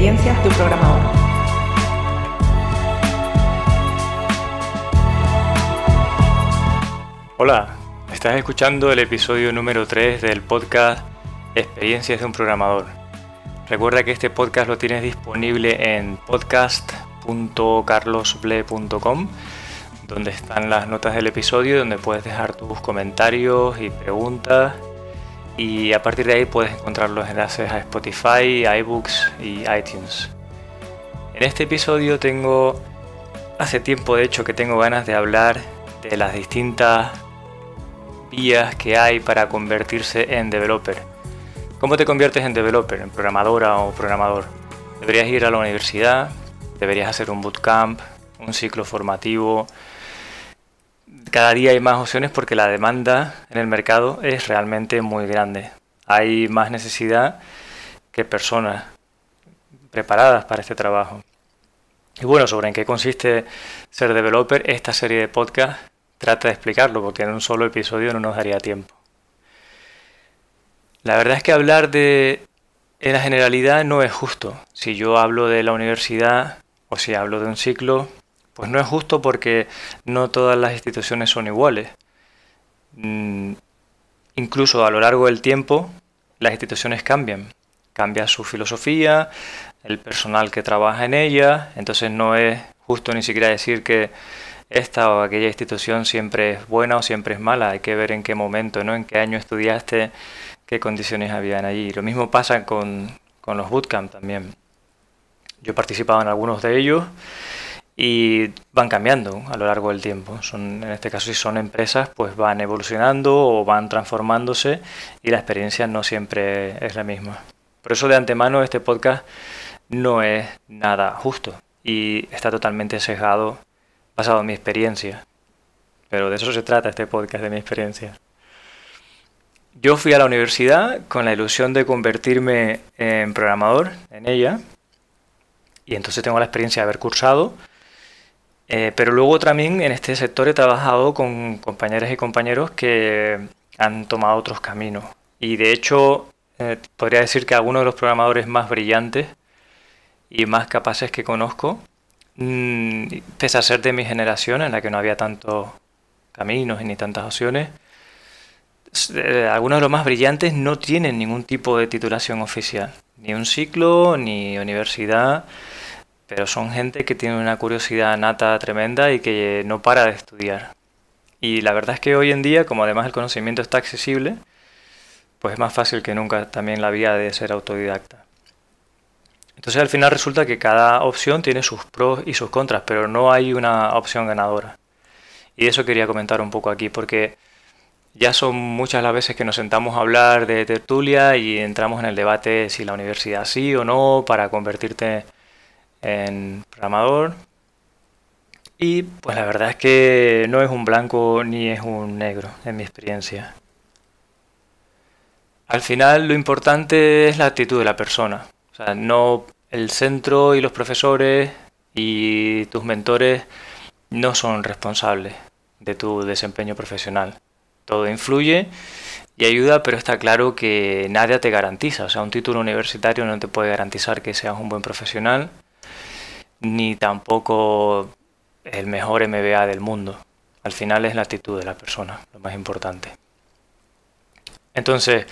experiencias de un programador. Hola, estás escuchando el episodio número 3 del podcast Experiencias de un programador. Recuerda que este podcast lo tienes disponible en podcast.carlosble.com donde están las notas del episodio, donde puedes dejar tus comentarios y preguntas y a partir de ahí puedes encontrar los enlaces a Spotify, iBooks y iTunes. En este episodio tengo, hace tiempo de hecho que tengo ganas de hablar de las distintas vías que hay para convertirse en developer. ¿Cómo te conviertes en developer, en programadora o programador? Deberías ir a la universidad, deberías hacer un bootcamp, un ciclo formativo, cada día hay más opciones porque la demanda en el mercado es realmente muy grande. Hay más necesidad que personas preparadas para este trabajo. Y bueno, sobre en qué consiste ser developer, esta serie de podcast trata de explicarlo porque en un solo episodio no nos daría tiempo. La verdad es que hablar de en la generalidad no es justo. Si yo hablo de la universidad o si hablo de un ciclo, pues no es justo porque no todas las instituciones son iguales. Mm, incluso a lo largo del tiempo, las instituciones cambian. Cambia su filosofía, el personal que trabaja en ella, entonces no es justo ni siquiera decir que esta o aquella institución siempre es buena o siempre es mala, hay que ver en qué momento, ¿no? en qué año estudiaste, qué condiciones habían allí. Lo mismo pasa con, con los bootcamp también. Yo he participado en algunos de ellos y van cambiando a lo largo del tiempo. Son, en este caso, si son empresas, pues van evolucionando o van transformándose y la experiencia no siempre es la misma. Por eso de antemano este podcast no es nada justo y está totalmente sesgado basado en mi experiencia. Pero de eso se trata este podcast, de mi experiencia. Yo fui a la universidad con la ilusión de convertirme en programador en ella y entonces tengo la experiencia de haber cursado eh, pero luego también en este sector he trabajado con compañeras y compañeros que han tomado otros caminos. Y de hecho, eh, podría decir que algunos de los programadores más brillantes y más capaces que conozco, mm, pese a ser de mi generación, en la que no había tantos caminos ni tantas opciones, eh, algunos de los más brillantes no tienen ningún tipo de titulación oficial, ni un ciclo, ni universidad pero son gente que tiene una curiosidad nata tremenda y que no para de estudiar. Y la verdad es que hoy en día, como además el conocimiento está accesible, pues es más fácil que nunca también la vía de ser autodidacta. Entonces al final resulta que cada opción tiene sus pros y sus contras, pero no hay una opción ganadora. Y eso quería comentar un poco aquí, porque ya son muchas las veces que nos sentamos a hablar de tertulia y entramos en el debate si la universidad sí o no para convertirte en programador. Y pues la verdad es que no es un blanco ni es un negro en mi experiencia. Al final lo importante es la actitud de la persona. O sea, no el centro y los profesores y tus mentores no son responsables de tu desempeño profesional. Todo influye y ayuda, pero está claro que nadie te garantiza. O sea, un título universitario no te puede garantizar que seas un buen profesional ni tampoco el mejor MBA del mundo. Al final es la actitud de la persona, lo más importante. Entonces,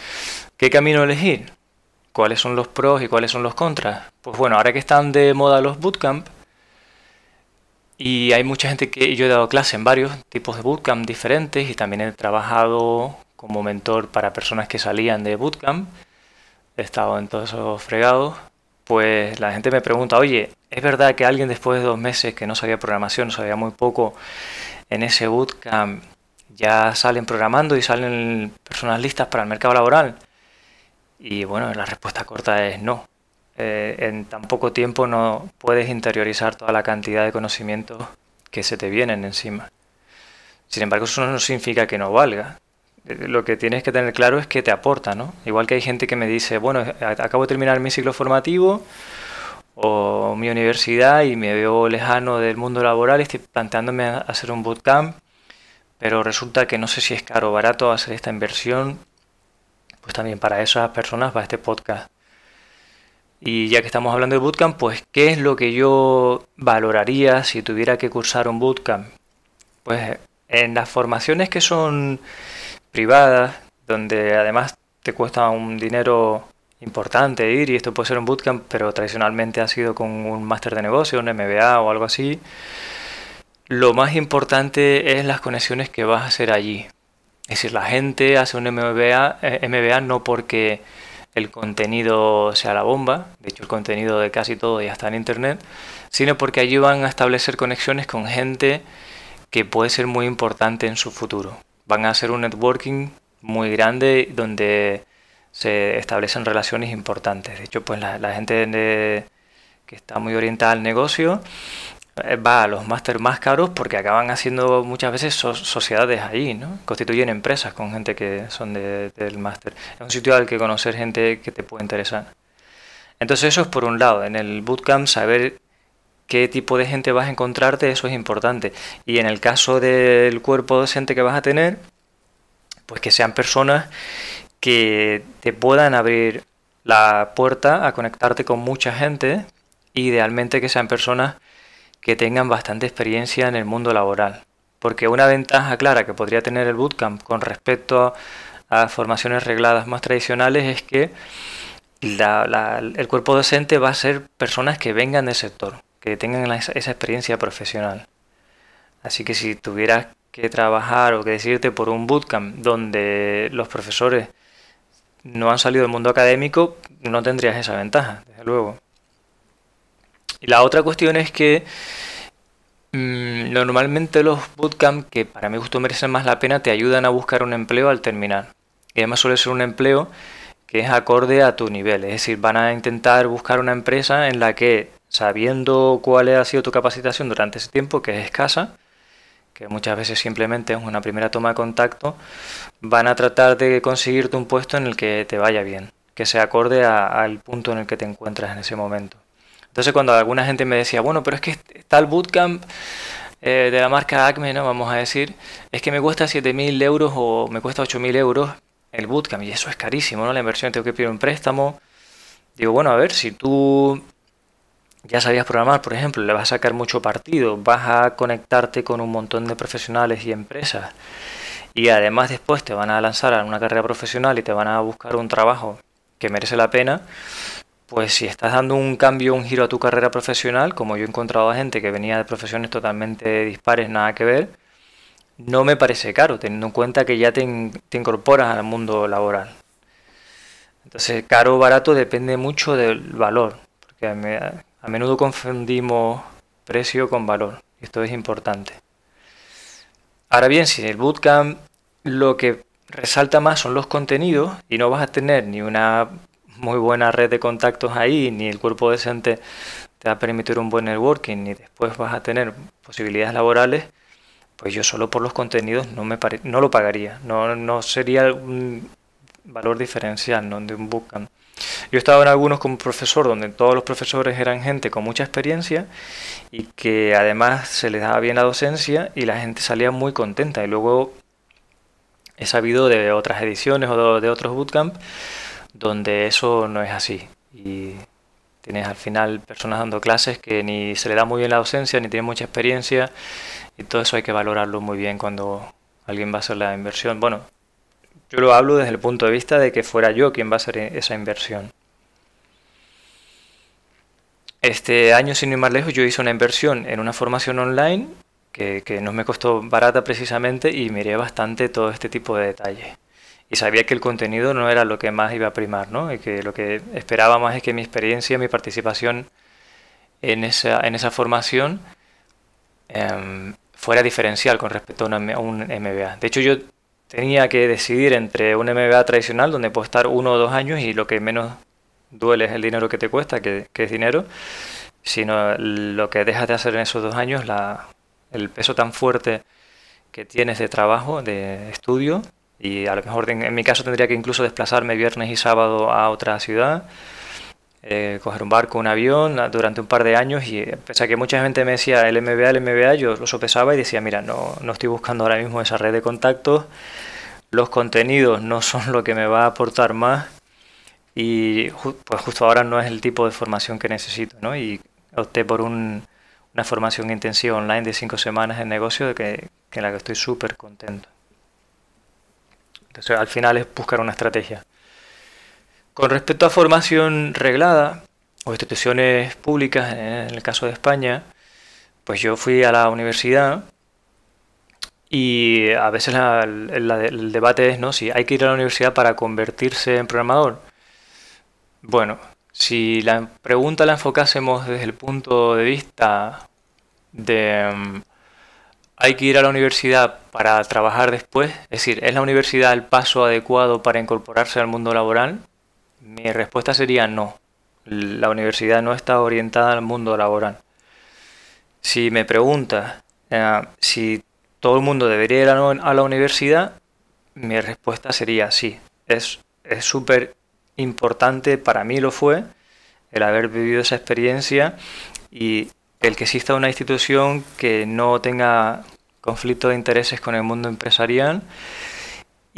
¿qué camino elegir? ¿Cuáles son los pros y cuáles son los contras? Pues bueno, ahora que están de moda los bootcamp, y hay mucha gente que yo he dado clase en varios tipos de bootcamp diferentes y también he trabajado como mentor para personas que salían de bootcamp. He estado en todos esos fregados pues la gente me pregunta, oye, ¿es verdad que alguien después de dos meses que no sabía programación, sabía muy poco, en ese bootcamp ya salen programando y salen personas listas para el mercado laboral? Y bueno, la respuesta corta es no. Eh, en tan poco tiempo no puedes interiorizar toda la cantidad de conocimientos que se te vienen encima. Sin embargo, eso no significa que no valga lo que tienes que tener claro es que te aporta, ¿no? Igual que hay gente que me dice, bueno, acabo de terminar mi ciclo formativo o mi universidad y me veo lejano del mundo laboral estoy planteándome hacer un bootcamp, pero resulta que no sé si es caro o barato hacer esta inversión, pues también para esas personas va este podcast. Y ya que estamos hablando de bootcamp, pues ¿qué es lo que yo valoraría si tuviera que cursar un bootcamp? Pues en las formaciones que son privadas, donde además te cuesta un dinero importante ir, y esto puede ser un bootcamp, pero tradicionalmente ha sido con un máster de negocio, un MBA o algo así, lo más importante es las conexiones que vas a hacer allí. Es decir, la gente hace un MBA, eh, MBA no porque el contenido sea la bomba, de hecho el contenido de casi todo ya está en internet, sino porque allí van a establecer conexiones con gente que puede ser muy importante en su futuro. Van a hacer un networking muy grande donde se establecen relaciones importantes. De hecho, pues la, gente que está muy orientada al negocio eh, va a los máster más caros porque acaban haciendo muchas veces sociedades ahí, ¿no? Constituyen empresas con gente que son del máster. Es un sitio al que conocer gente que te puede interesar. Entonces eso es por un lado. En el bootcamp saber qué tipo de gente vas a encontrarte, eso es importante. Y en el caso del cuerpo docente que vas a tener, pues que sean personas que te puedan abrir la puerta a conectarte con mucha gente, idealmente que sean personas que tengan bastante experiencia en el mundo laboral. Porque una ventaja clara que podría tener el bootcamp con respecto a, formaciones regladas más tradicionales es que el cuerpo docente va a ser personas que vengan del sector, que tengan esa, experiencia profesional. Así que si tuvieras que trabajar o que decirte por un bootcamp donde los profesores no han salido del mundo académico, no tendrías esa ventaja, desde luego. Y la otra cuestión es que mm, normalmente los bootcamp, que para mi gusto merecen más la pena, te ayudan a buscar un empleo al terminar. Y además suele ser un empleo que es acorde a tu nivel. Es decir, van a intentar buscar una empresa en la que, sabiendo cuál ha sido tu capacitación durante ese tiempo, que es escasa, que muchas veces simplemente es una primera toma de contacto, van a tratar de conseguirte un puesto en el que te vaya bien, que se acorde al punto en el que te encuentras en ese momento. Entonces cuando alguna gente me decía, bueno, pero es que está el bootcamp eh, de la marca Acme, ¿no? Vamos a decir, es que me cuesta 7.000 euros o me cuesta 8.000 euros el bootcamp y eso es carísimo, ¿no? La inversión tengo que pedir un préstamo. Digo, bueno, a ver, si tú ya sabías programar, por ejemplo, le vas a sacar mucho partido, vas a conectarte con un montón de profesionales y empresas y además después te van a lanzar a una carrera profesional y te van a buscar un trabajo que merece la pena, pues si estás dando un cambio, un giro a tu carrera profesional, como yo he encontrado a gente que venía de profesiones totalmente dispares, nada que ver, no me parece caro, teniendo en cuenta que ya te, incorporas al mundo laboral. Entonces, caro o barato depende mucho del valor, porque a, a menudo confundimos precio con valor, esto es importante. Ahora bien, si en el bootcamp lo que resalta más son los contenidos y no vas a tener ni una muy buena red de contactos ahí, ni el cuerpo decente te va a permitir un buen networking, ni después vas a tener posibilidades laborales, pues yo solo por los contenidos no, me no lo pagaría. No, no sería un valor diferencial de un bootcamp. Yo estaba en algunos como profesor, donde todos los profesores eran gente con mucha experiencia y que además se les daba bien la docencia y la gente salía muy contenta. Y luego he sabido de otras ediciones o de otros bootcamp donde eso no es así. Y tienes al final personas dando clases que ni se le da muy bien la docencia, ni tienen mucha experiencia, y todo eso hay que valorarlo muy bien cuando alguien va a hacer la inversión. Bueno, yo lo hablo desde el punto de vista de que fuera yo quien va a hacer esa inversión. Este año, sin ir más lejos, yo hice una inversión en una formación online que, que no me costó barata precisamente y miré bastante todo este tipo de detalles y sabía que el contenido no era lo que más iba a primar, ¿no? Y que lo que esperaba más es que mi experiencia, mi participación en esa, en esa formación em, fuera diferencial con respecto a, un MBA. De hecho, yo tenía que decidir entre un MBA tradicional, donde puedo estar uno o dos años y lo que menos duele es el dinero que te cuesta, que, que es dinero, sino lo que dejas de hacer en esos dos años, la, el peso tan fuerte que tienes de trabajo, de estudio, y a lo mejor en, mi caso tendría que incluso desplazarme viernes y sábado a otra ciudad, eh, coger un barco, un avión durante un par de años y pese a que mucha gente me decía el MBA, el MBA, yo lo sopesaba y decía, mira, no, no estoy buscando ahora mismo esa red de contactos, los contenidos no son lo que me va a aportar más y pues justo ahora no es el tipo de formación que necesito, ¿no? Y opté por una formación intensiva online de cinco semanas en negocio de que, en la que estoy súper contento. Entonces al final es buscar una estrategia. Con respecto a formación reglada o instituciones públicas, en el caso de España, pues yo fui a la universidad y a veces el debate es, ¿no? Si hay que ir a la universidad para convertirse en programador. Bueno, si la pregunta la enfocásemos desde el punto de vista de mm, hay que ir a la universidad para trabajar después, es decir, ¿es la universidad el paso adecuado para incorporarse al mundo laboral? Mi respuesta sería no. La universidad no está orientada al mundo laboral. Si me preguntas eh, si todo el mundo debería ir a la universidad, mi respuesta sería sí. Es súper importante, para mí lo fue, el haber vivido esa experiencia y el que exista una institución que no tenga conflicto de intereses con el mundo empresarial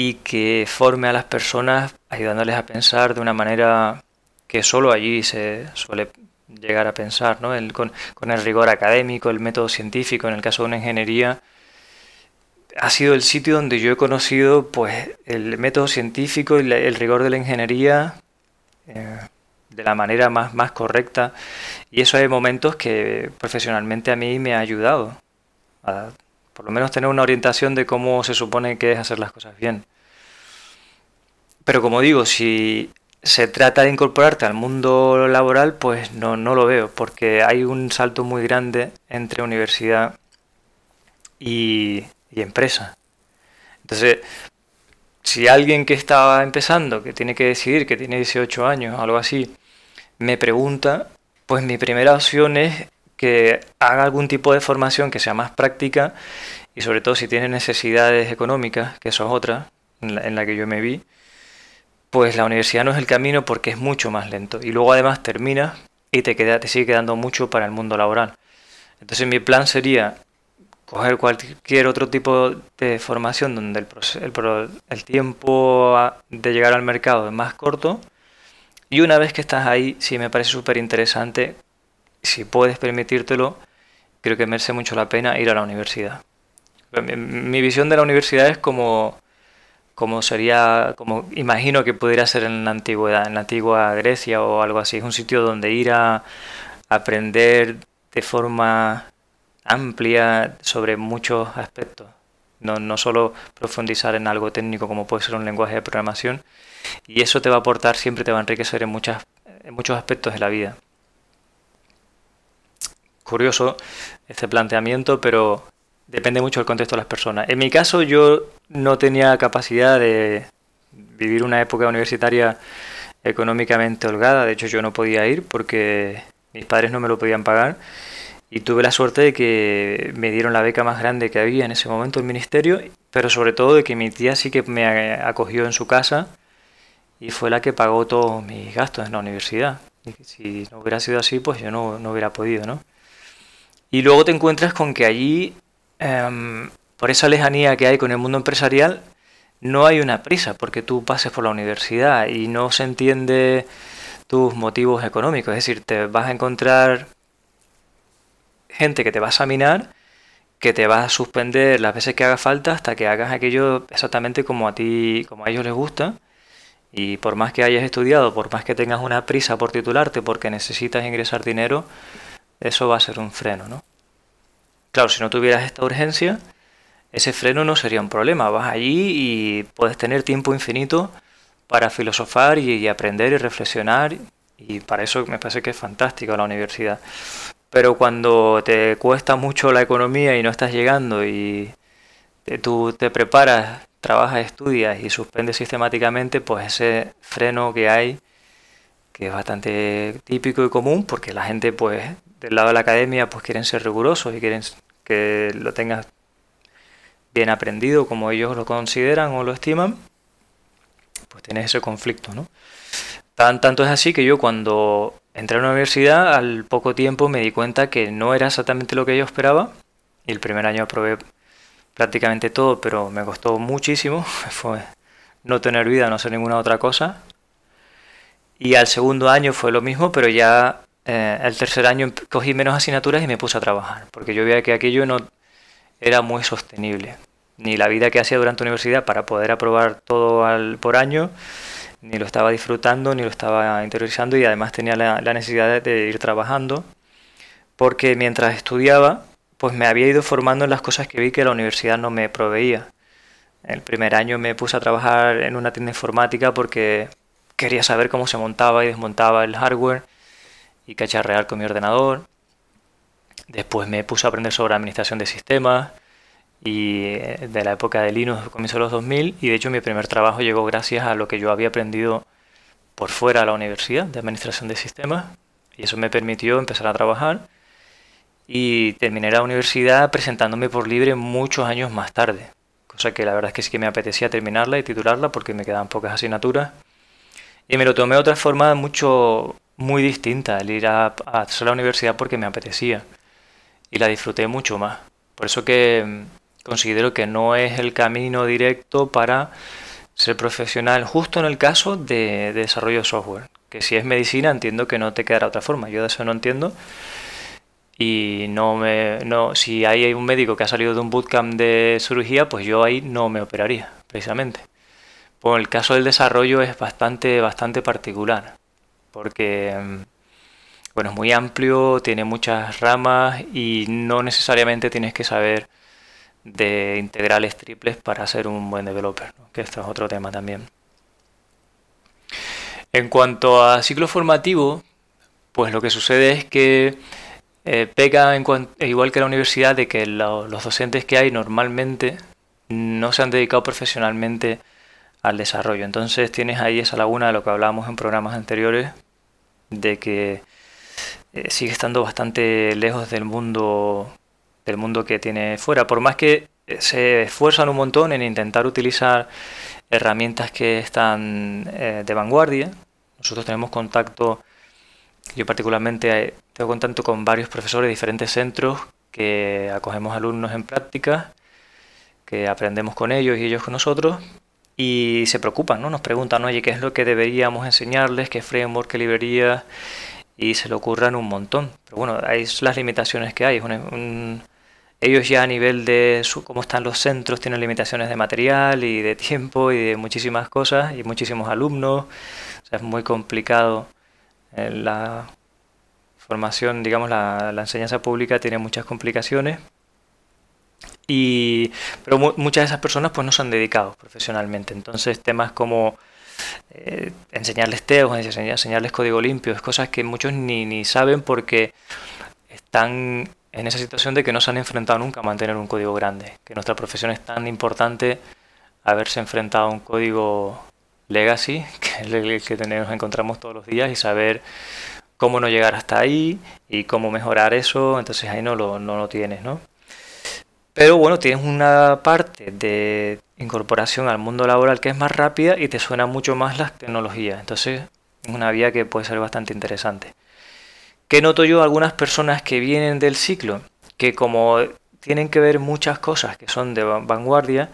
y que forme a las personas ayudándoles a pensar de una manera que solo allí se suele llegar a pensar, ¿no? con, con, el rigor académico, el método científico, en el caso de una ingeniería, ha sido el sitio donde yo he conocido pues el método científico y el rigor de la ingeniería eh, de la manera más, más correcta. Y eso hay momentos que profesionalmente a mí me ha ayudado a por lo menos tener una orientación de cómo se supone que es hacer las cosas bien. Pero como digo, si se trata de incorporarte al mundo laboral, pues no, no lo veo, porque hay un salto muy grande entre universidad y, y empresa. Entonces, si alguien que está empezando, que tiene que decidir, que tiene 18 años algo así, me pregunta, pues mi primera opción es que haga algún tipo de formación que sea más práctica y sobre todo si tiene necesidades económicas, que eso es otra en la, que yo me vi, pues la universidad no es el camino porque es mucho más lento. Y luego además termina y te, queda, te sigue quedando mucho para el mundo laboral. Entonces mi plan sería coger cualquier otro tipo de formación donde el, el, tiempo de llegar al mercado es más corto y una vez que estás ahí, sí me parece súper interesante, si puedes permitírtelo, creo que merece mucho la pena ir a la universidad. Mi, visión de la universidad es como, como sería, como imagino que pudiera ser en la antigüedad, en la antigua Grecia o algo así. Es un sitio donde ir a aprender de forma amplia sobre muchos aspectos. No, no solo profundizar en algo técnico como puede ser un lenguaje de programación. Y eso te va a aportar, siempre te va a enriquecer en, muchas, en muchos aspectos de la vida. Curioso este planteamiento, pero depende mucho del contexto de las personas. En mi caso yo no tenía capacidad de vivir una época universitaria económicamente holgada, de hecho yo no podía ir porque mis padres no me lo podían pagar y tuve la suerte de que me dieron la beca más grande que había en ese momento el ministerio, pero sobre todo de que mi tía sí que me acogió en su casa y fue la que pagó todos mis gastos en la universidad. Y si no hubiera sido así, pues yo no, no hubiera podido, ¿no? Y luego te encuentras con que allí, em, por esa lejanía que hay con el mundo empresarial, no hay una prisa porque tú pases por la universidad y no se entiende tus motivos económicos. Es decir, te vas a encontrar gente que te va a examinar, que te va a suspender las veces que haga falta hasta que hagas aquello exactamente como a ti, como a ellos les gusta. Y por más que hayas estudiado, por más que tengas una prisa por titularte porque necesitas ingresar dinero, eso va a ser un freno, ¿no? Claro, si no tuvieras esta urgencia, ese freno no sería un problema. Vas allí y puedes tener tiempo infinito para filosofar y, aprender y reflexionar. Y para eso me parece que es fantástico la universidad. Pero cuando te cuesta mucho la economía y no estás llegando y tú te preparas, trabajas, estudias y suspendes sistemáticamente, pues ese freno que hay, que es bastante típico y común, porque la gente pues del lado de la academia pues quieren ser rigurosos y quieren que lo tengas bien aprendido como ellos lo consideran o lo estiman, pues tienes ese conflicto, ¿no? Tan, tanto es así que yo cuando entré a la universidad, al poco tiempo me di cuenta que no era exactamente lo que yo esperaba. Y el primer año aprobé prácticamente todo, pero me costó muchísimo. Fue no tener vida, no hacer ninguna otra cosa. Y al segundo año fue lo mismo, pero ya eh, el tercer año cogí menos asignaturas y me puse a trabajar, porque yo veía que aquello no era muy sostenible. Ni la vida que hacía durante la universidad para poder aprobar todo al, por año, ni lo estaba disfrutando, ni lo estaba interiorizando y además tenía la, la necesidad de ir trabajando, porque mientras estudiaba, pues me había ido formando en las cosas que vi que la universidad no me proveía. El primer año me puse a trabajar en una tienda informática porque quería saber cómo se montaba y desmontaba el hardware y cacharrear con mi ordenador. Después me puse a aprender sobre administración de sistemas y eh, de la época de Linux, comienzo de los 2000, y de hecho mi primer trabajo llegó gracias a lo que yo había aprendido por fuera de la universidad de administración de sistemas, y eso me permitió empezar a trabajar y terminé la universidad presentándome por libre muchos años más tarde, cosa que la verdad es que sí que me apetecía terminarla y titularla porque me quedaban pocas asignaturas. Y me lo tomé de otra forma mucho, muy distinta, el ir a, a hacer la universidad porque me apetecía y la disfruté mucho más. Por eso que mm, considero que no es el camino directo para ser profesional, justo en el caso de, desarrollo de software. Que si es medicina entiendo que no te quedará otra forma. Yo de eso no entiendo. Y no me, no, si hay un médico que ha salido de un bootcamp de cirugía, pues yo ahí no me operaría, precisamente. Pues el caso del desarrollo es bastante, bastante particular. Porque mm, bueno, es muy amplio, tiene muchas ramas y no necesariamente tienes que saber de integrales triples para ser un buen developer, que esto es otro tema también. En cuanto a ciclo formativo, pues lo que sucede es que eh, pega en igual que la universidad de que los docentes que hay normalmente no se han dedicado profesionalmente al desarrollo. Entonces tienes ahí esa laguna de lo que hablábamos en programas anteriores, de que eh, sigue estando bastante lejos del mundo del mundo que tiene fuera. Por más que eh, se esfuerzan un montón en intentar utilizar herramientas que están eh, de vanguardia. Nosotros tenemos contacto, yo particularmente tengo contacto con varios profesores de diferentes centros que acogemos alumnos en práctica, que aprendemos con ellos y ellos con nosotros, y se preocupan, ¿no? Nos preguntan, oye, ¿qué es lo que deberíamos enseñarles? ¿Qué framework, qué librería? y se le ocurran un montón. Pero bueno, hay las limitaciones que hay. ellos ya a nivel de su, cómo están los centros tienen limitaciones de material y de tiempo y de muchísimas cosas y muchísimos alumnos. O sea, es muy complicado. Eh, la formación, digamos, la, la enseñanza pública tiene muchas complicaciones. Y, pero muchas de esas personas pues no se han dedicado profesionalmente. Entonces temas como eh, enseñarles teos, enseñarles código limpio, es cosas que muchos ni, ni saben porque están en esa situación de que no se han enfrentado nunca a mantener un código grande, que nuestra profesión es tan importante haberse enfrentado a un código legacy, que es el que tenemos, encontramos todos los días, y saber cómo no llegar hasta ahí y cómo mejorar eso, entonces ahí no lo, no lo tienes, ¿no? Pero bueno, tienes una parte de incorporación al mundo laboral que es más rápida y te suena mucho más las tecnologías. Entonces es una vía que puede ser bastante interesante. ¿Qué noto yo? Algunas personas que vienen del ciclo, que como tienen que ver muchas cosas que son de vanguardia,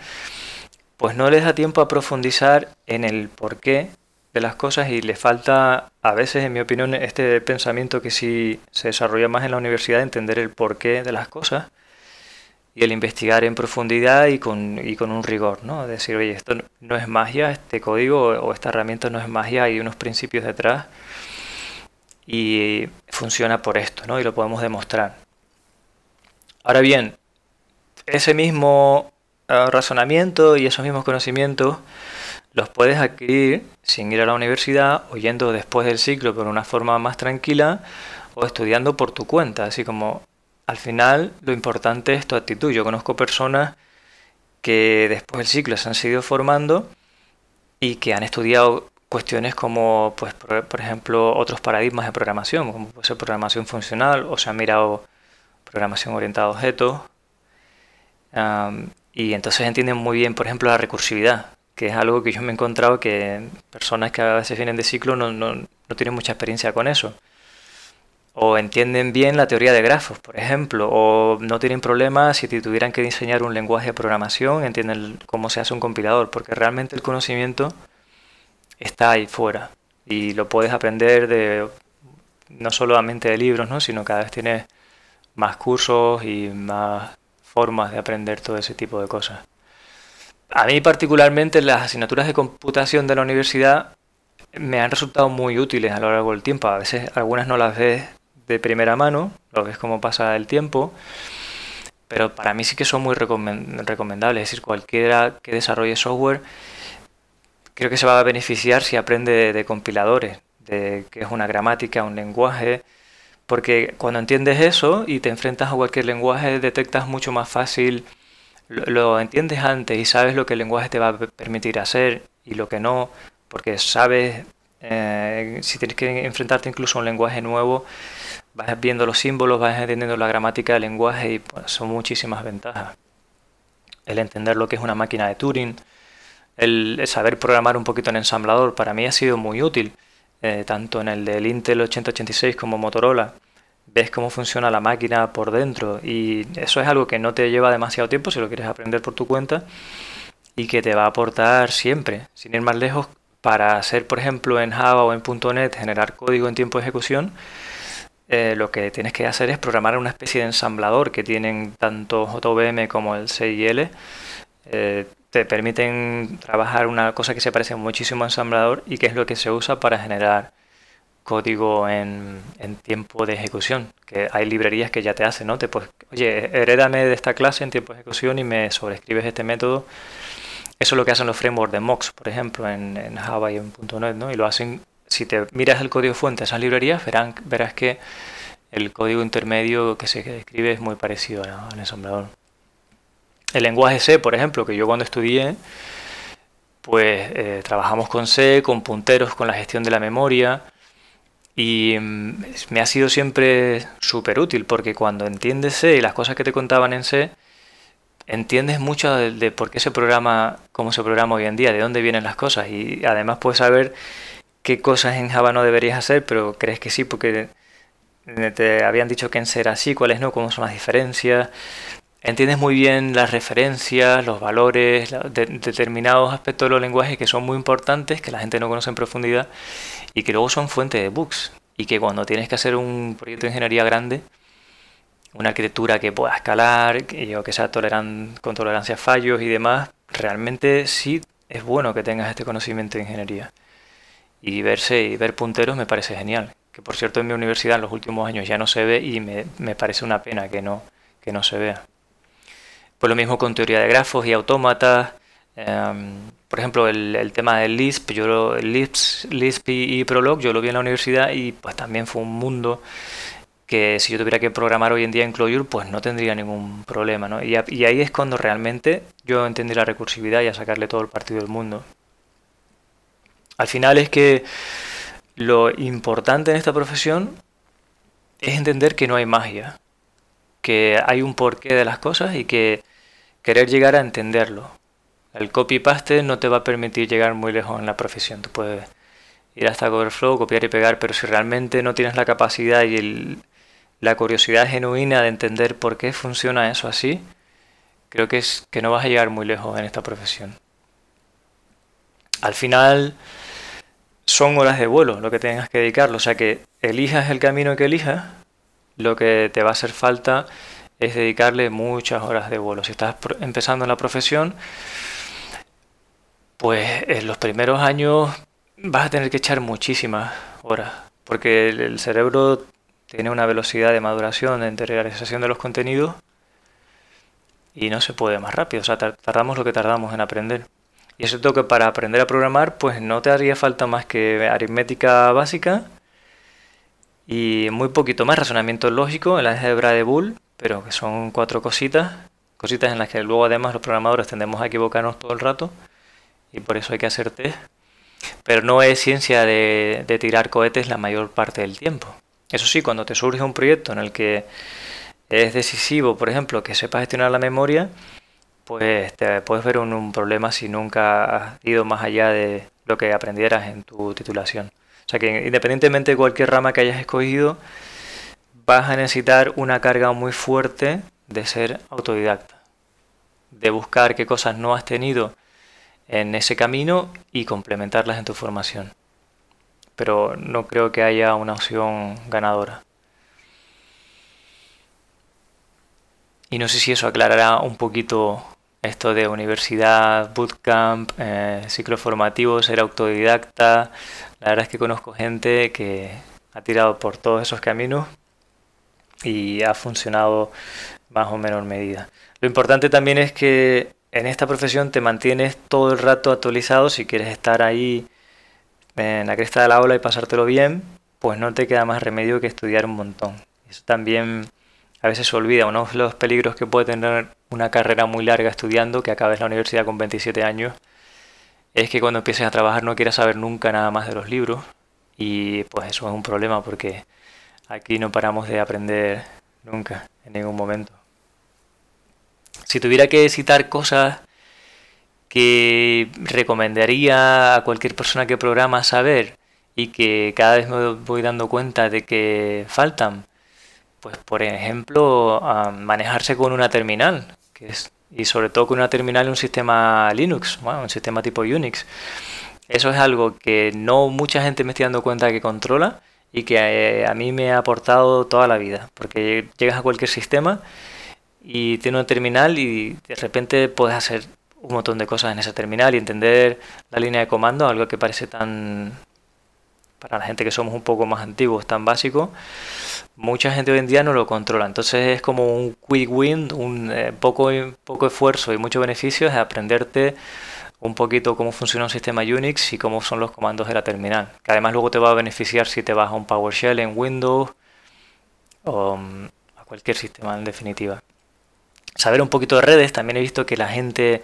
pues no les da tiempo a profundizar en el porqué de las cosas y les falta a veces, en mi opinión, este pensamiento que sí se desarrolla más en la universidad, entender el porqué de las cosas y el investigar en profundidad y con, y con un rigor, ¿no? Decir, oye, esto no es magia, este código o esta herramienta no es magia, hay unos principios detrás y funciona por esto, ¿no? Y lo podemos demostrar. Ahora bien, ese mismo eh, razonamiento y esos mismos conocimientos los puedes adquirir sin ir a la universidad o yendo después del ciclo por una forma más tranquila o estudiando por tu cuenta, así como al final lo importante es tu actitud. Yo conozco personas que después del ciclo se han seguido formando y que han estudiado cuestiones como, pues, por, ejemplo, otros paradigmas de programación, como puede ser programación funcional, o se han mirado programación orientada a objetos. y entonces entienden muy bien, por ejemplo, la recursividad, que es algo que yo me he encontrado que personas que a veces vienen de ciclo no, no tienen mucha experiencia con eso o entienden bien la teoría de grafos, por ejemplo, o no tienen problemas si tuvieran que diseñar un lenguaje de programación, entienden cómo se hace un compilador, porque realmente el conocimiento está ahí fuera. y lo puedes aprender de no solamente de libros, ¿no? sino cada vez tienes más cursos y más formas de aprender todo ese tipo de cosas. A mí particularmente las asignaturas de computación de la universidad me han resultado muy útiles a lo largo del tiempo. A veces algunas no las ves de primera mano, lo ves cómo pasa el tiempo, pero para mí sí que son muy recomendables. Es decir, cualquiera que desarrolle software creo que se va a beneficiar si aprende de, compiladores, de qué es una gramática, un lenguaje, porque cuando entiendes eso y te enfrentas a cualquier lenguaje, detectas mucho más fácil, lo entiendes antes y sabes lo que el lenguaje te va a permitir hacer y lo que no, porque sabes, eh, si tienes que enfrentarte incluso a un lenguaje nuevo, vas viendo los símbolos, vas entendiendo la gramática del lenguaje y son muchísimas ventajas. El entender lo que es una máquina de Turing, el saber programar un poquito en ensamblador, para mí ha sido muy útil, eh, tanto en el del Intel 8086 como Motorola. Ves cómo funciona la máquina por dentro y eso es algo que no te lleva demasiado tiempo si lo quieres aprender por tu cuenta y que te va a aportar siempre, sin ir más lejos, para hacer, por ejemplo, en Java o en .NET, generar código en tiempo de ejecución, eh, lo que tienes que hacer es programar una especie de ensamblador que tienen tanto JVM como el CIL. Eh, te permiten trabajar una cosa que se parece muchísimo a ensamblador y que es lo que se usa para generar código en, tiempo de ejecución. Que hay librerías que ya te hacen, ¿no? Te pues, oye, herédame de esta clase en tiempo de ejecución y me sobrescribes este método eso es lo que hacen los frameworks de Mox, por ejemplo, en, Java y en .NET, ¿no? Y lo hacen, si te miras el código fuente de esas librerías, verán, verás que el código intermedio que se escribe es muy parecido al ensamblador. El lenguaje C, por ejemplo, que yo cuando estudié, pues eh, trabajamos con C, con punteros, con la gestión de la memoria, y mm, me ha sido siempre súper útil, porque cuando entiendes C y las cosas que te contaban en C, entiendes mucho de, por qué se programa, cómo se programa hoy en día, de dónde vienen las cosas y además puedes saber qué cosas en Java no deberías hacer, pero crees que sí porque te habían dicho que en ser así, cuáles no, cómo son las diferencias. Entiendes muy bien las referencias, los valores, determinados aspectos de los lenguajes que son muy importantes, que la gente no conoce en profundidad y que luego son fuente de bugs. Y que cuando tienes que hacer un proyecto de ingeniería grande, una arquitectura que pueda escalar, que, que sea toleran, con tolerancia a fallos y demás, realmente sí es bueno que tengas este conocimiento de ingeniería. Y verse y ver punteros me parece genial. Que por cierto en mi universidad en los últimos años ya no se ve y me, parece una pena que no, que no se vea. Pues lo mismo con teoría de grafos y autómatas. Em, por ejemplo, el, tema del Lisp, yo Lisp, Lisp y, y Prolog, yo lo vi en la universidad y pues también fue un mundo que si yo tuviera que programar hoy en día en Clojure, pues no tendría ningún problema, ¿no? Y, ahí es cuando realmente yo entendí la recursividad y a sacarle todo el partido del mundo. Al final es que lo importante en esta profesión es entender que no hay magia, que hay un porqué de las cosas y que querer llegar a entenderlo. El copy-paste no te va a permitir llegar muy lejos en la profesión. Tú puedes ir hasta Coverflow, copiar y pegar, pero si realmente no tienes la capacidad y el, la curiosidad genuina de entender por qué funciona eso así, creo que es que no vas a llegar muy lejos en esta profesión. Al final son horas de vuelo lo que tengas que dedicarlo, o sea que elijas el camino que elijas, lo que te va a hacer falta es dedicarle muchas horas de vuelo. Si estás empezando en la profesión, pues en los primeros años vas a tener que echar muchísimas horas, porque el cerebro tiene una velocidad de maduración, de interiorización de los contenidos y no se puede más rápido. O sea, tardamos lo que tardamos en aprender. Y eso que para aprender a programar, pues no te haría falta más que aritmética básica y muy poquito más razonamiento lógico en la álgebra de Boole, pero que son cuatro cositas, cositas en las que luego además los programadores tendemos a equivocarnos todo el rato y por eso hay que hacer test. Pero no es ciencia de tirar cohetes la mayor parte del tiempo. Eso sí, cuando te surge un proyecto en el que es decisivo, por ejemplo, que sepas gestionar la memoria, pues te puedes ver un, problema si nunca has ido más allá de lo que aprendieras en tu titulación. O sea que independientemente de cualquier rama que hayas escogido, vas a necesitar una carga muy fuerte de ser autodidacta, de buscar qué cosas no has tenido en ese camino y complementarlas en tu formación pero no creo que haya una opción ganadora. Y no sé si eso aclarará un poquito esto de universidad, bootcamp, eh, ciclo formativo, ser autodidacta. La verdad es que conozco gente que ha tirado por todos esos caminos y ha funcionado más o menos en medida. Lo importante también es que en esta profesión te mantienes todo el rato actualizado si quieres estar ahí en la cresta de la ola y pasártelo bien, pues no te queda más remedio que estudiar un montón. Eso también a veces se olvida, uno de los peligros que puede tener una carrera muy larga estudiando, que acabes la universidad con 27 años, es que cuando empieces a trabajar no quieras saber nunca nada más de los libros y pues eso es un problema porque aquí no paramos de aprender nunca, en ningún momento. Si tuviera que citar cosas que recomendaría a cualquier persona que programa saber y que cada vez me voy dando cuenta de que faltan, pues por ejemplo, manejarse con una terminal, que es, y sobre todo con una terminal en un sistema Linux, un sistema tipo Unix. Eso es algo que no mucha gente me está dando cuenta que controla y que eh, a mí me ha aportado toda la vida, porque llegas a cualquier sistema y tiene una terminal y de repente puedes hacer un montón de cosas en esa terminal y entender la línea de comando, algo que parece tan, para la gente que somos un poco más antiguos, tan básico, mucha gente hoy en día no lo controla. Entonces es como un quick win, un eh, poco, poco esfuerzo y mucho beneficio es aprenderte un poquito cómo funciona un sistema Unix y cómo son los comandos de la terminal. Que además luego te va a beneficiar si te vas a un PowerShell en Windows o mm, a cualquier sistema en definitiva saber un poquito de redes, también he visto que la gente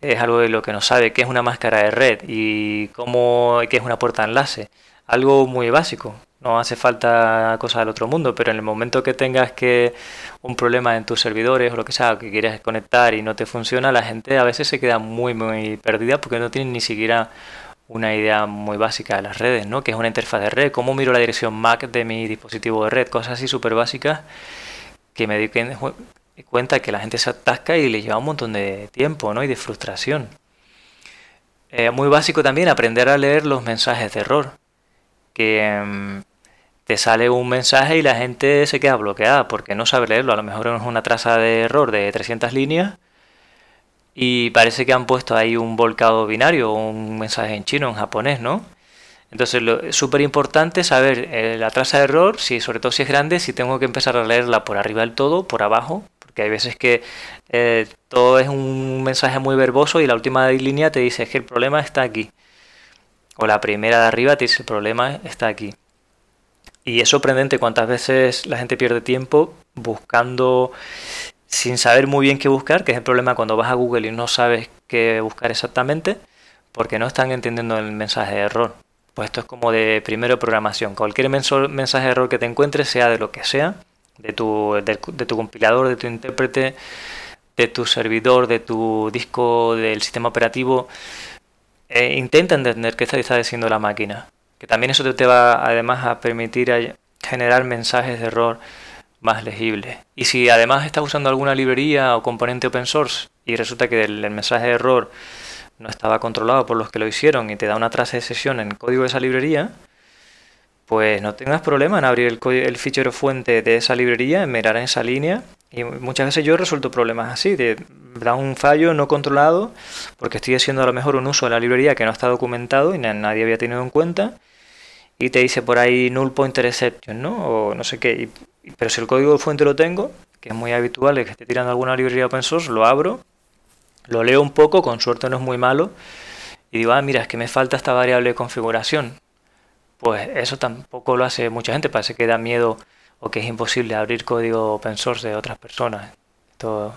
es algo de lo que no sabe, qué es una máscara de red y cómo, qué es una puerta de enlace. Algo muy básico, no hace falta cosas del otro mundo, pero en el momento que tengas que un problema en tus servidores o lo que sea, que quieres conectar y no te funciona, la gente a veces se queda muy, muy perdida porque no tienen ni siquiera una idea muy básica de las redes, ¿no? Que es una interfaz de red, cómo miro la dirección MAC de mi dispositivo de red, cosas así súper básicas que me dediquen cuenta que la gente se atasca y le lleva un montón de tiempo ¿no? y de frustración. Eh, muy básico también aprender a leer los mensajes de error. Que mm, te sale un mensaje y la gente se queda bloqueada porque no sabe leerlo. A lo mejor es una traza de error de 300 líneas y parece que han puesto ahí un volcado binario o un mensaje en chino, en japonés, ¿no? Entonces es súper importante saber eh, la traza de error, si, sobre todo si es grande, si tengo que empezar a leerla por arriba del todo, por abajo, porque hay veces que eh, todo es un mensaje muy verboso y la última línea te dice que el problema está aquí. O la primera de arriba te dice el problema está aquí. Y es sorprendente cuántas veces la gente pierde tiempo buscando sin saber muy bien qué buscar, que es el problema cuando vas a Google y no sabes qué buscar exactamente, porque no están entendiendo el mensaje de error. Pues esto es como de primero programación. Cualquier mensaje de error que te encuentres, sea de lo que sea, de tu, de, tu compilador, de tu intérprete, de tu servidor, de tu disco, del sistema operativo. Eh, intenta entender qué está diciendo la máquina. Que también eso te va además a permitir generar mensajes de error más legibles. Y si además estás usando alguna librería o componente open source y resulta que el, mensaje de error no estaba controlado por los que lo hicieron y te da una traza de sesión en el código de esa librería, pues no tengas problema en abrir el, el fichero fuente de esa librería, mirar en esa línea. Y muchas veces yo resuelto problemas así, de da un fallo no controlado, porque estoy haciendo a lo mejor un uso de la librería que no está documentado y nadie había tenido en cuenta, y te dice por ahí null pointer exception, ¿no? O no sé qué. pero si el código de fuente lo tengo, que es muy habitual, es que esté tirando alguna librería open source, lo abro, lo leo un poco, con suerte no es muy malo, y digo, ah, mira, es que me falta esta variable de configuración pues eso tampoco lo hace mucha gente. Parece que da miedo o que es imposible abrir código open source de otras personas. Esto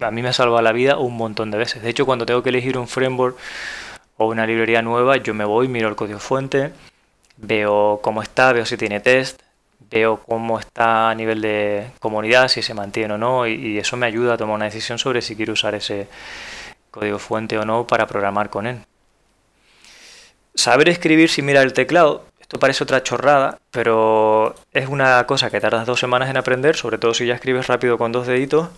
a mí me ha salvado la vida un montón de veces. De hecho, cuando tengo que elegir un framework o una librería nueva, yo me voy, miro el código fuente, veo cómo está, veo si tiene test, veo cómo está a nivel de comunidad, si se mantiene o no, y, y eso me ayuda a tomar una decisión sobre si quiero usar ese código fuente o no para programar con él. Saber escribir sin mirar el teclado esto parece otra chorrada, pero es una cosa que tardas dos semanas en aprender, sobre todo si ya escribes rápido con dos deditos.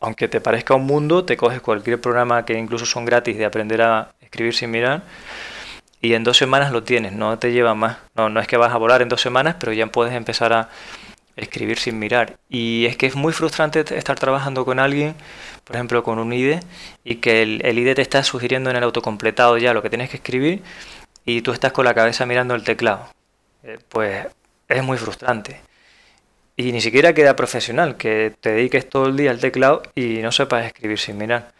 Aunque te parezca un mundo, te coges cualquier programa que incluso son gratis de aprender a escribir sin mirar y en dos semanas lo tienes, no te lleva más. No, no es que vas a volar en dos semanas, pero ya puedes empezar a escribir sin mirar. Y es que es muy frustrante estar trabajando con alguien, por ejemplo con un IDE, y que el, el IDE te está sugiriendo en el autocompletado ya lo que tienes que escribir y tú estás con la cabeza mirando el teclado. Eh, pues es muy frustrante. Y ni siquiera queda profesional, que te dediques todo el día al teclado y no sepas escribir sin mirar.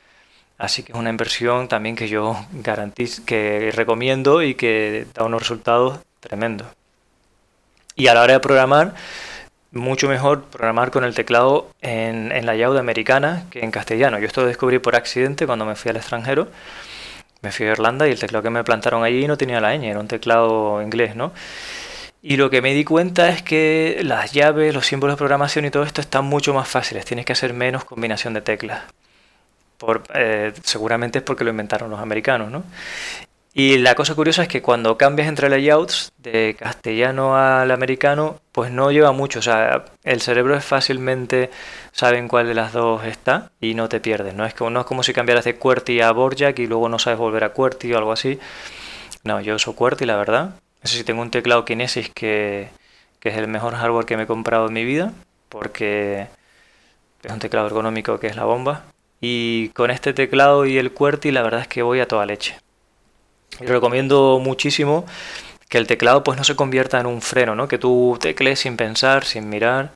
Así que es una inversión también que yo garantizo, que recomiendo y que da unos resultados tremendos. Y a la hora de programar, mucho mejor programar con el teclado en, en la Yauda americana que en castellano. Yo esto lo descubrí por accidente cuando me fui al extranjero. Me fui a Irlanda y el teclado que me plantaron allí no tenía la ñ, era un teclado inglés, ¿no? Y lo que me di cuenta es que las llaves, los símbolos de programación y todo esto están mucho más fáciles. Tienes que hacer menos combinación de teclas. Por, eh, seguramente es porque lo inventaron los americanos, ¿no? Y la cosa curiosa es que cuando cambias entre layouts de castellano al americano, pues no lleva mucho. O sea, el cerebro es fácilmente sabe en cuál de las dos está y no te pierdes. No es como, no es como si cambiaras de QWERTY a Borjak y luego no sabes volver a QWERTY o algo así. No, yo uso QWERTY, la verdad. No sé si tengo un teclado Kinesis que, que es el mejor hardware que me he comprado en mi vida, porque es un teclado ergonómico que es la bomba. Y con este teclado y el QWERTY la verdad es que voy a toda leche. Y recomiendo muchísimo que el teclado pues no se convierta en un freno, ¿no? Que tú teclees sin pensar, sin mirar.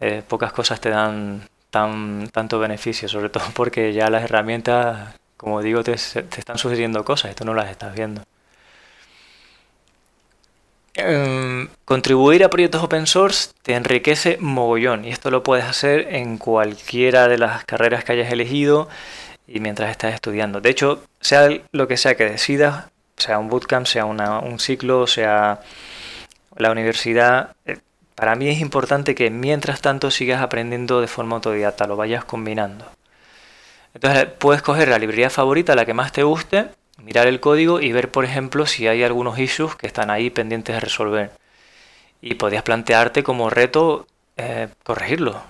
Eh, pocas cosas te dan tan, tanto beneficio, sobre todo porque ya las herramientas, como digo, te, te están sugiriendo cosas y tú no las estás viendo. Em, contribuir a proyectos open source te enriquece mogollón y esto lo puedes hacer en cualquiera de las carreras que hayas elegido y mientras estás estudiando. De hecho, sea lo que sea que decidas, sea un bootcamp, sea un ciclo, sea la universidad, eh, para mí es importante que mientras tanto sigas aprendiendo de forma autodidacta, lo vayas combinando. Entonces puedes coger la librería favorita, la que más te guste, mirar el código y ver, por ejemplo, si hay algunos issues que están ahí pendientes de resolver. Y podías plantearte como reto eh, corregirlo.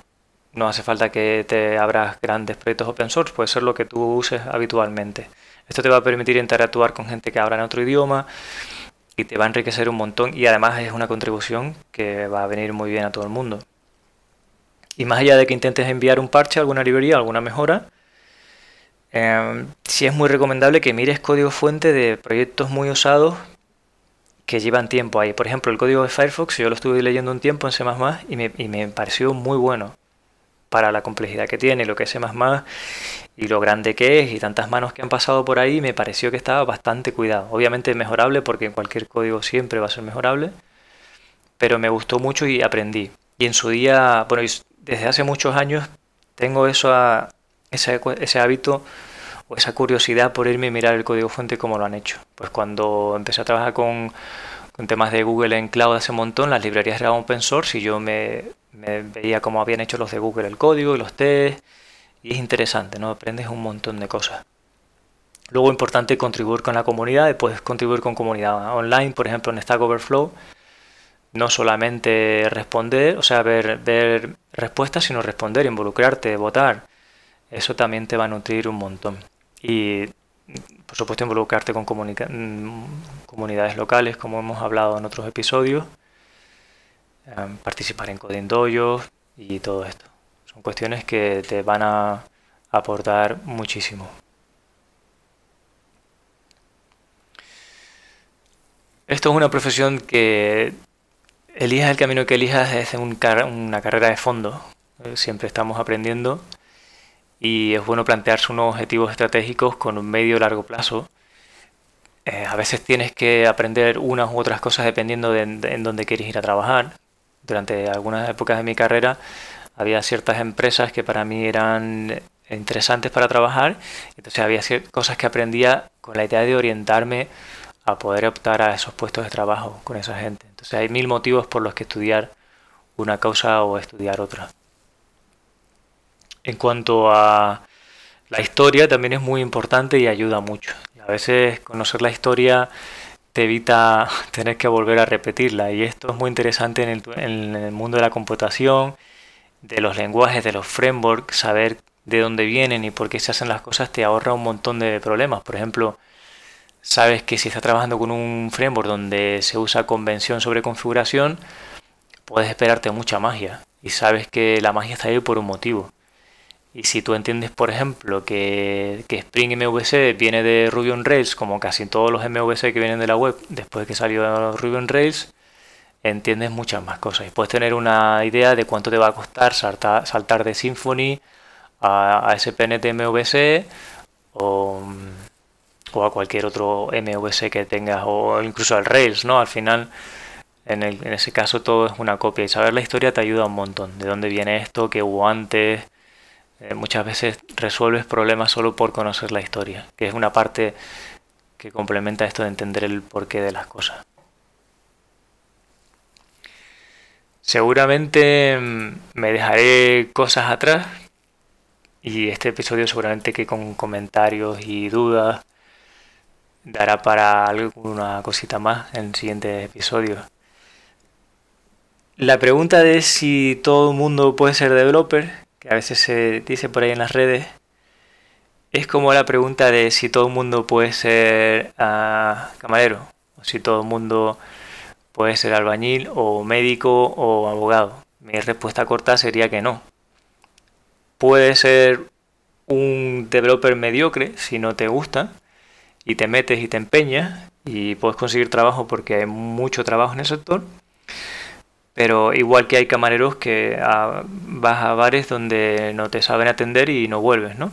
No hace falta que te abras grandes proyectos open source, puede ser lo que tú uses habitualmente. Esto te va a permitir interactuar con gente que habla en otro idioma y te va a enriquecer un montón y además es una contribución que va a venir muy bien a todo el mundo. Y más allá de que intentes enviar un parche, alguna librería, alguna mejora, eh, sí es muy recomendable que mires código fuente de proyectos muy usados que llevan tiempo ahí. Por ejemplo, el código de Firefox, yo lo estuve leyendo un tiempo en C++ y me pareció muy bueno para la complejidad que tiene, lo que es C++ y lo grande que es y tantas manos que han pasado por ahí, me pareció que estaba bastante cuidado. Obviamente mejorable porque cualquier código siempre va a ser mejorable, pero me gustó mucho y aprendí. Y en su día, bueno, desde hace muchos años tengo eso ese, ese hábito o esa curiosidad por irme y mirar el código fuente como lo han hecho. Pues cuando empecé a trabajar con, con temas de Google en cloud hace un montón, las librerías eran open source y yo me, me veía cómo habían hecho los de Google el código y los test. Y es interesante, ¿no? Aprendes un montón de cosas. Luego importante contribuir con la comunidad, puedes contribuir con comunidad online, por ejemplo en Stack Overflow. No solamente responder, o sea, ver, ver respuestas, sino responder, involucrarte, votar. Eso también te va a nutrir un montón. Y por supuesto involucrarte con mm, comunidades locales, como hemos hablado en otros episodios. Em, participar en Coding Dojo y todo esto. Son cuestiones que te van a aportar muchísimo. Esto es una profesión que elijas el camino que elijas es una carrera de fondo. Eh, siempre estamos aprendiendo y es bueno plantearse unos objetivos estratégicos con un medio largo plazo. Eh, a veces tienes que aprender unas u otras cosas dependiendo de en dónde quieres ir a trabajar durante algunas épocas de mi carrera había ciertas empresas que para mí eran interesantes para trabajar, entonces había cosas que aprendía con la idea de orientarme a poder optar a esos puestos de trabajo con esa gente. Entonces hay mil motivos por los que estudiar una causa o estudiar otra. En cuanto a la historia, también es muy importante y ayuda mucho. a veces conocer la historia te evita tener que volver a repetirla. Y esto es muy interesante en el, mundo de la computación, de los lenguajes, de los frameworks, saber de dónde vienen y por qué se hacen las cosas te ahorra un montón de problemas. Por ejemplo, sabes que si estás trabajando con un framework donde se usa convención sobre configuración, puedes esperarte mucha magia y sabes que la magia está ahí por un motivo. Y si tú entiendes, por ejemplo, que, que, Spring MVC viene de Ruby on Rails, como casi todos los MVC que vienen de la web después de que salió Ruby on Rails, entiendes muchas más cosas. Y puedes tener una idea de cuánto te va a costar saltar, saltar de Symfony a, a SPNet MVC o, o, a cualquier otro MVC que tengas, o incluso al Rails, ¿no? Al final, en, el, en ese caso, todo es una copia. Y saber la historia te ayuda un montón. De dónde viene esto, qué hubo antes eh, muchas veces resuelves problemas solo por conocer la historia, que es una parte que complementa esto de entender el porqué de las cosas. Seguramente mm, me dejaré cosas atrás y este episodio seguramente que con comentarios y dudas dará para alguna cosita más en el siguiente episodio. La pregunta de si todo el mundo puede ser developer que a veces se dice por ahí en las redes, es como la pregunta de si todo el mundo puede ser ah, camarero, o si todo el mundo puede ser albañil o médico o abogado. Mi respuesta corta sería que no. Puede ser un developer mediocre si no te gusta y te metes y te empeñas y puedes conseguir trabajo porque hay mucho trabajo en el sector pero igual que hay camareros que ah, vas a bares donde no te saben atender y no vuelves, ¿no?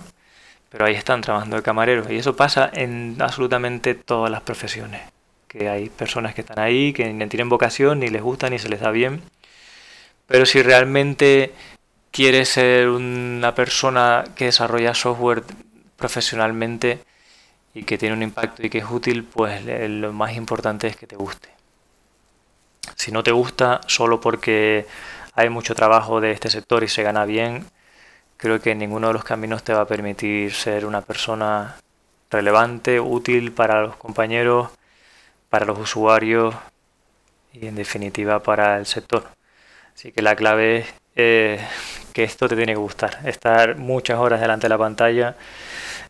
Pero ahí están trabajando de camareros. Y eso pasa en absolutamente todas las profesiones. Que hay personas que están ahí, que ni tienen vocación, ni les gusta, ni se les da bien. Pero si realmente quieres ser una persona que desarrolla software profesionalmente y que tiene un impacto y que es útil, pues lo más importante es que te guste. Si no te gusta solo porque hay mucho trabajo de este sector y se gana bien, creo que ninguno de los caminos te va a permitir ser una persona relevante, útil para los compañeros, para los usuarios y en definitiva para el sector. Así que la clave es eh, que esto te tiene que gustar, estar muchas horas delante de la pantalla,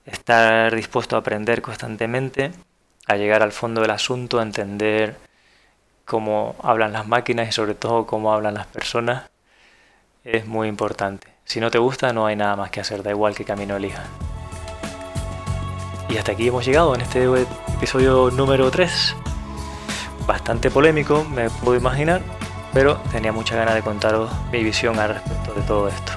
estar dispuesto a aprender constantemente, a llegar al fondo del asunto, a entender cómo hablan las máquinas y sobre todo cómo hablan las personas es muy importante. Si no te gusta no hay nada más que hacer, da igual qué camino elijas. Y hasta aquí hemos llegado en este episodio número 3. Bastante polémico, me puedo imaginar, pero tenía mucha ganas de contaros mi visión al respecto de todo esto.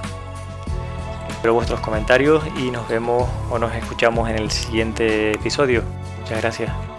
Espero vuestros comentarios y nos vemos o nos escuchamos en el siguiente episodio. Muchas gracias.